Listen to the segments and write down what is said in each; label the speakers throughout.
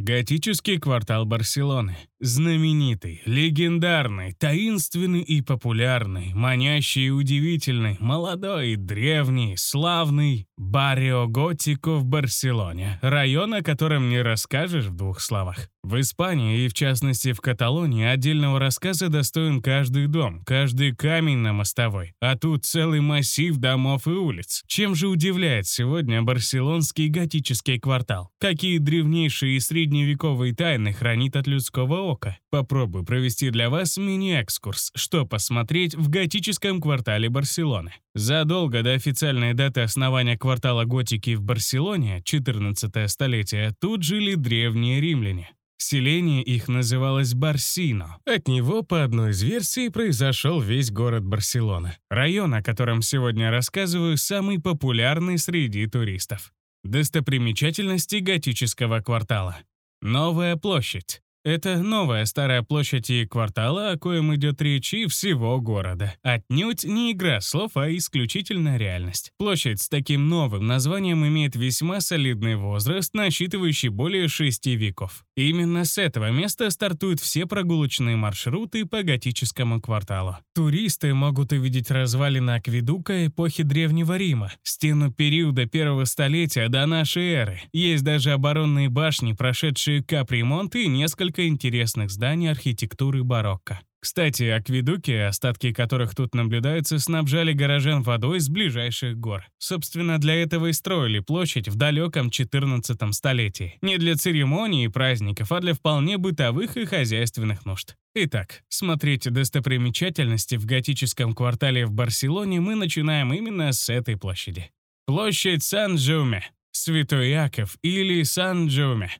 Speaker 1: Готический квартал Барселоны. Знаменитый, легендарный, таинственный и популярный, манящий и удивительный, молодой, древний, славный Баррио Готико в Барселоне, район, о котором не расскажешь в двух словах. В Испании и, в частности, в Каталонии отдельного рассказа достоин каждый дом, каждый камень на мостовой, а тут целый массив домов и улиц. Чем же удивляет сегодня барселонский готический квартал? Какие древнейшие и средневековые тайны хранит от людского ока? Попробую провести для вас мини-экскурс, что посмотреть в готическом квартале Барселоны. Задолго до официальной даты основания квартала готики в Барселоне, 14 столетие, тут жили древние римляне. Селение их называлось Барсино. От него, по одной из версий, произошел весь город Барселона. Район, о котором сегодня рассказываю, самый популярный среди туристов. Достопримечательности готического квартала. Новая площадь. Это новая старая площадь и квартала, о коем идет речь, и всего города. Отнюдь не игра слов, а исключительно реальность. Площадь с таким новым названием имеет весьма солидный возраст, насчитывающий более шести веков. Именно с этого места стартуют все прогулочные маршруты по готическому кварталу. Туристы могут увидеть развалины акведука эпохи Древнего Рима, стену периода первого столетия до нашей эры. Есть даже оборонные башни, прошедшие капремонт и несколько несколько интересных зданий архитектуры барокко. Кстати, акведуки, остатки которых тут наблюдаются, снабжали горожан водой с ближайших гор. Собственно, для этого и строили площадь в далеком 14 столетии. Не для церемоний и праздников, а для вполне бытовых и хозяйственных нужд. Итак, смотрите достопримечательности в готическом квартале в Барселоне мы начинаем именно с этой площади. Площадь Сан-Джуме, Святой Яков или Сан-Джуме.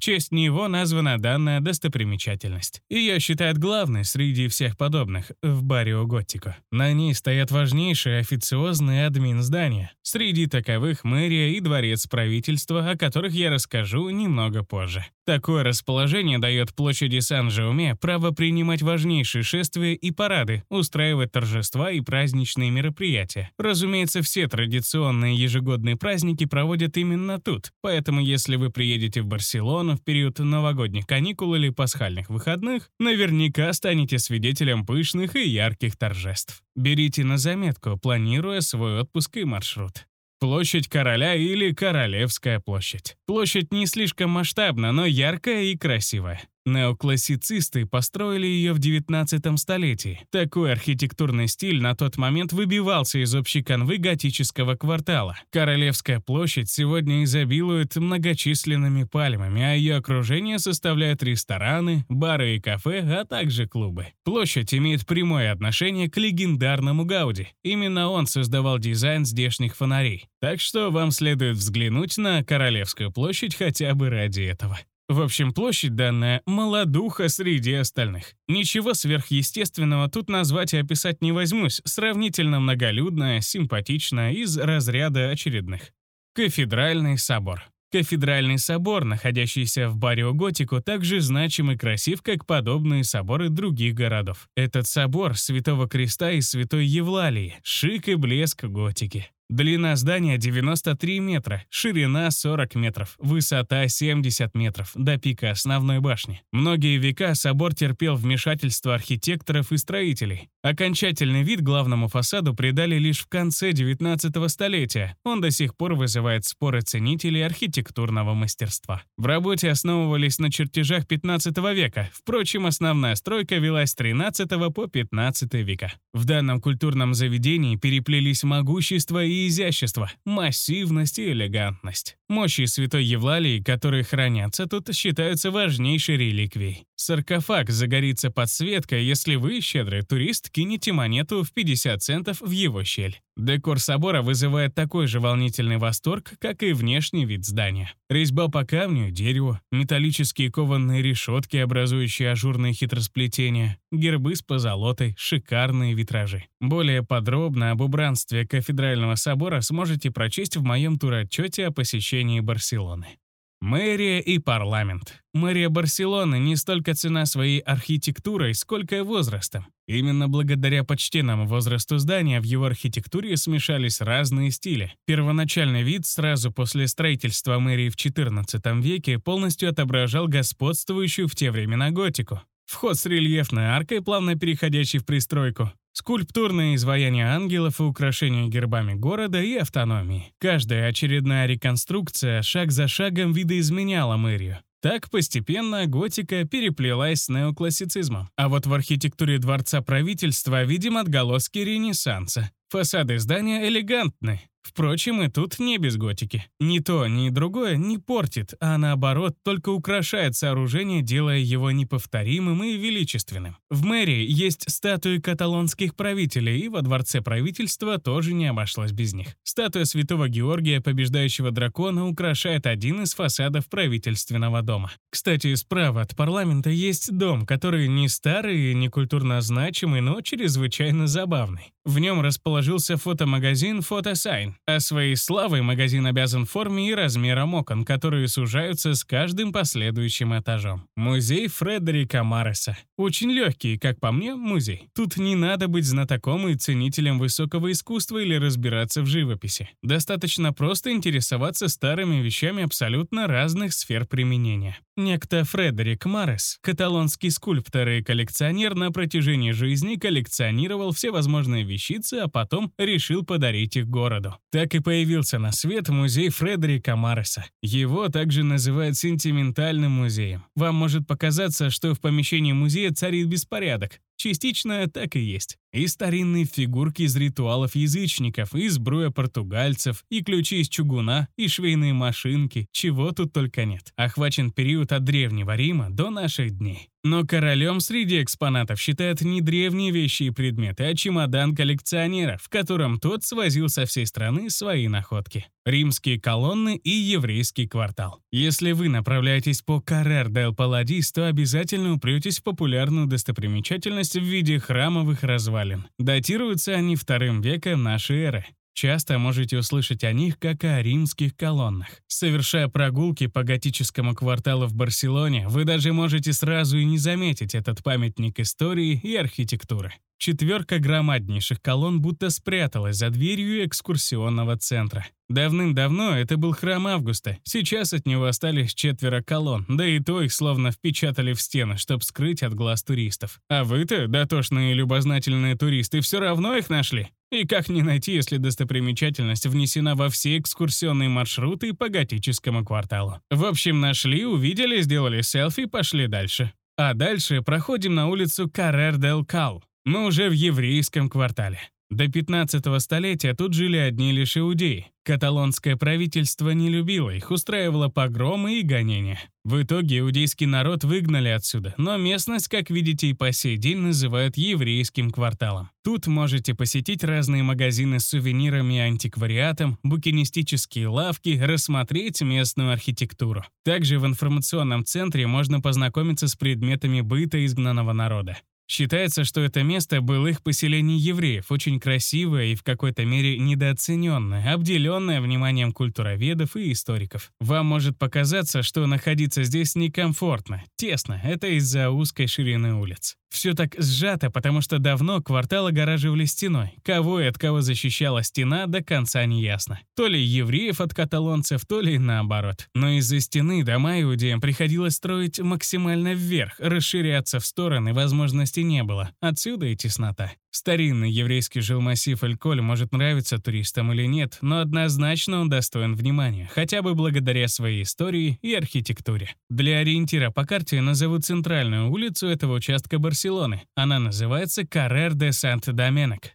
Speaker 1: В честь него названа данная достопримечательность. Ее считают главной среди всех подобных в Барио Готико. На ней стоят важнейшие официозные админ-здания. Среди таковых мэрия и дворец правительства, о которых я расскажу немного позже. Такое расположение дает площади Сан-Жауме право принимать важнейшие шествия и парады, устраивать торжества и праздничные мероприятия. Разумеется, все традиционные ежегодные праздники проводят именно тут, поэтому если вы приедете в Барселону, в период новогодних каникул или пасхальных выходных, наверняка станете свидетелем пышных и ярких торжеств. Берите на заметку, планируя свой отпуск и маршрут. Площадь Короля или Королевская площадь. Площадь не слишком масштабна, но яркая и красивая. Неоклассицисты построили ее в 19 столетии. Такой архитектурный стиль на тот момент выбивался из общей канвы готического квартала. Королевская площадь сегодня изобилует многочисленными пальмами, а ее окружение составляют рестораны, бары и кафе, а также клубы. Площадь имеет прямое отношение к легендарному Гауди. Именно он создавал дизайн здешних фонарей. Так что вам следует взглянуть на Королевскую площадь хотя бы ради этого. В общем, площадь данная молодуха среди остальных. Ничего сверхъестественного тут назвать и описать не возьмусь, сравнительно многолюдная, симпатичная, из разряда очередных. Кафедральный собор. Кафедральный собор, находящийся в Барио-Готику, также значим и красив, как подобные соборы других городов. Этот собор Святого Креста и Святой Евлалии, шик и блеск готики. Длина здания 93 метра, ширина 40 метров, высота 70 метров до пика основной башни. Многие века собор терпел вмешательство архитекторов и строителей. Окончательный вид главному фасаду придали лишь в конце 19 столетия. Он до сих пор вызывает споры ценителей архитектурного мастерства. В работе основывались на чертежах 15 века. Впрочем, основная стройка велась с 13 по 15 века. В данном культурном заведении переплелись могущество и изящество, массивность и элегантность. Мощи святой Евлалии, которые хранятся тут, считаются важнейшей реликвией. Саркофаг загорится подсветкой, если вы, щедрый турист, кинете монету в 50 центов в его щель. Декор собора вызывает такой же волнительный восторг, как и внешний вид здания. Резьба по камню, дереву, металлические кованые решетки, образующие ажурные хитросплетения, гербы с позолотой, шикарные витражи. Более подробно об убранстве кафедрального собора сможете прочесть в моем тур-отчете о посещении Барселоны. Мэрия и парламент. Мэрия Барселоны не столько цена своей архитектурой, сколько возрастом. Именно благодаря почтенному возрасту здания в его архитектуре смешались разные стили. Первоначальный вид сразу после строительства мэрии в XIV веке полностью отображал господствующую в те времена готику. Вход с рельефной аркой, плавно переходящей в пристройку. Скульптурные изваяния ангелов и украшения гербами города и автономии. Каждая очередная реконструкция шаг за шагом видоизменяла мэрию. Так постепенно готика переплелась с неоклассицизмом. А вот в архитектуре дворца правительства видим отголоски Ренессанса. Фасады здания элегантны, Впрочем, и тут не без готики. Ни то, ни другое не портит, а наоборот, только украшает сооружение, делая его неповторимым и величественным. В мэрии есть статуи каталонских правителей, и во дворце правительства тоже не обошлось без них. Статуя святого Георгия, побеждающего дракона, украшает один из фасадов правительственного дома. Кстати, справа от парламента есть дом, который не старый и не культурно значимый, но чрезвычайно забавный. В нем расположился фотомагазин «Фотосайн», а своей славой магазин обязан форме и размерам окон, которые сужаются с каждым последующим этажом. Музей Фредерика Марреса. Очень легкий, как по мне, музей. Тут не надо быть знатоком и ценителем высокого искусства или разбираться в живописи. Достаточно просто интересоваться старыми вещами абсолютно разных сфер применения. Некто Фредерик Марес, каталонский скульптор и коллекционер, на протяжении жизни коллекционировал все возможные вещицы, а потом решил подарить их городу. Так и появился на свет музей Фредерика Мареса. Его также называют сентиментальным музеем. Вам может показаться, что в помещении музея царит беспорядок. Частично так и есть. И старинные фигурки из ритуалов язычников, и сбруя португальцев, и ключи из чугуна, и швейные машинки, чего тут только нет. Охвачен период от Древнего Рима до наших дней. Но королем среди экспонатов считают не древние вещи и предметы, а чемодан коллекционера, в котором тот свозил со всей страны свои находки. Римские колонны и еврейский квартал. Если вы направляетесь по Каррер дель Паладис, то обязательно упретесь в популярную достопримечательность в виде храмовых развалин. Датируются они вторым веком нашей эры. Часто можете услышать о них как о римских колоннах. Совершая прогулки по готическому кварталу в Барселоне, вы даже можете сразу и не заметить этот памятник истории и архитектуры. Четверка громаднейших колонн будто спряталась за дверью экскурсионного центра. Давным-давно это был храм Августа, сейчас от него остались четверо колонн, да и то их словно впечатали в стены, чтобы скрыть от глаз туристов. А вы-то, дотошные и любознательные туристы, все равно их нашли? И как не найти, если достопримечательность внесена во все экскурсионные маршруты по готическому кварталу? В общем, нашли, увидели, сделали селфи, пошли дальше. А дальше проходим на улицу Каррер-дел-Кал. Мы уже в еврейском квартале. До 15 столетия тут жили одни лишь иудеи. Каталонское правительство не любило их, устраивало погромы и гонения. В итоге иудейский народ выгнали отсюда, но местность, как видите, и по сей день называют еврейским кварталом. Тут можете посетить разные магазины с сувенирами и антиквариатом, букинистические лавки, рассмотреть местную архитектуру. Также в информационном центре можно познакомиться с предметами быта изгнанного народа. Считается, что это место было их поселение евреев, очень красивое и в какой-то мере недооцененное, обделенное вниманием культуроведов и историков. Вам может показаться, что находиться здесь некомфортно, тесно, это из-за узкой ширины улиц. Все так сжато, потому что давно квартал огораживали стеной. Кого и от кого защищала стена, до конца не ясно. То ли евреев от каталонцев, то ли наоборот. Но из-за стены дома иудеям приходилось строить максимально вверх, расширяться в стороны возможности не было. Отсюда и теснота. Старинный еврейский жилмассив Эль-Коль может нравиться туристам или нет, но однозначно он достоин внимания, хотя бы благодаря своей истории и архитектуре. Для ориентира по карте назову центральную улицу этого участка Барселоны. Она называется Каррер де Сант-Доменек.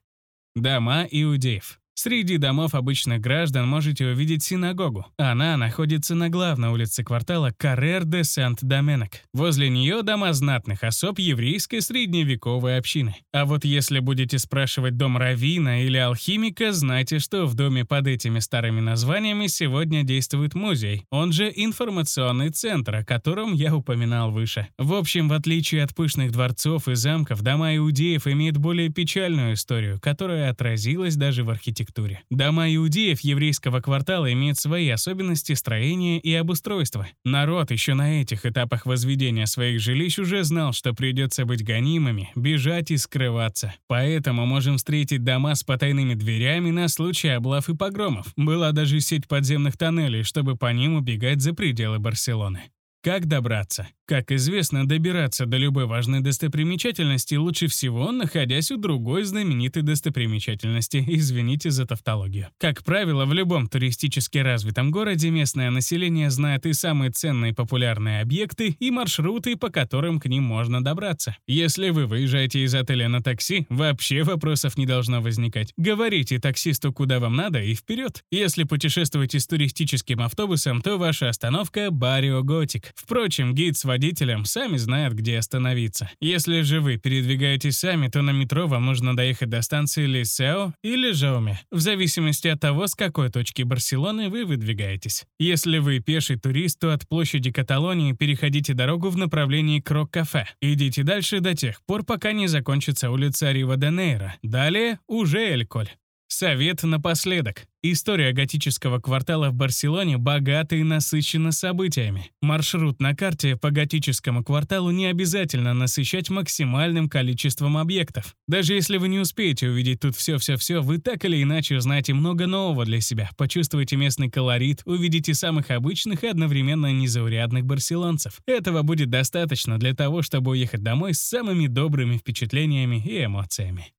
Speaker 1: Дома иудеев. Среди домов обычных граждан можете увидеть синагогу. Она находится на главной улице квартала Каррер де Сент-Доменек. Возле нее дома знатных особ еврейской средневековой общины. А вот если будете спрашивать дом равина или алхимика, знайте, что в доме под этими старыми названиями сегодня действует музей, он же информационный центр, о котором я упоминал выше. В общем, в отличие от пышных дворцов и замков, дома иудеев имеют более печальную историю, которая отразилась даже в архитектуре архитектуре. Дома иудеев еврейского квартала имеют свои особенности строения и обустройства. Народ еще на этих этапах возведения своих жилищ уже знал, что придется быть гонимыми, бежать и скрываться. Поэтому можем встретить дома с потайными дверями на случай облав и погромов. Была даже сеть подземных тоннелей, чтобы по ним убегать за пределы Барселоны. Как добраться? Как известно, добираться до любой важной достопримечательности лучше всего, находясь у другой знаменитой достопримечательности, извините за тавтологию. Как правило, в любом туристически развитом городе местное население знает и самые ценные популярные объекты, и маршруты, по которым к ним можно добраться. Если вы выезжаете из отеля на такси, вообще вопросов не должно возникать. Говорите таксисту, куда вам надо, и вперед. Если путешествуете с туристическим автобусом, то ваша остановка — Барио Готик. Впрочем, гид с водителем сами знают, где остановиться. Если же вы передвигаетесь сами, то на метро вам нужно доехать до станции Лисео или Жауме, в зависимости от того, с какой точки Барселоны вы выдвигаетесь. Если вы пеший турист, то от площади Каталонии переходите дорогу в направлении Крок-кафе. Идите дальше до тех пор, пока не закончится улица Рива-де-Нейро. Далее уже Эль-Коль. Совет напоследок. История готического квартала в Барселоне богата и насыщена событиями. Маршрут на карте по готическому кварталу не обязательно насыщать максимальным количеством объектов. Даже если вы не успеете увидеть тут все-все-все, вы так или иначе узнаете много нового для себя, почувствуете местный колорит, увидите самых обычных и одновременно незаурядных барселонцев. Этого будет достаточно для того, чтобы уехать домой с самыми добрыми впечатлениями и эмоциями.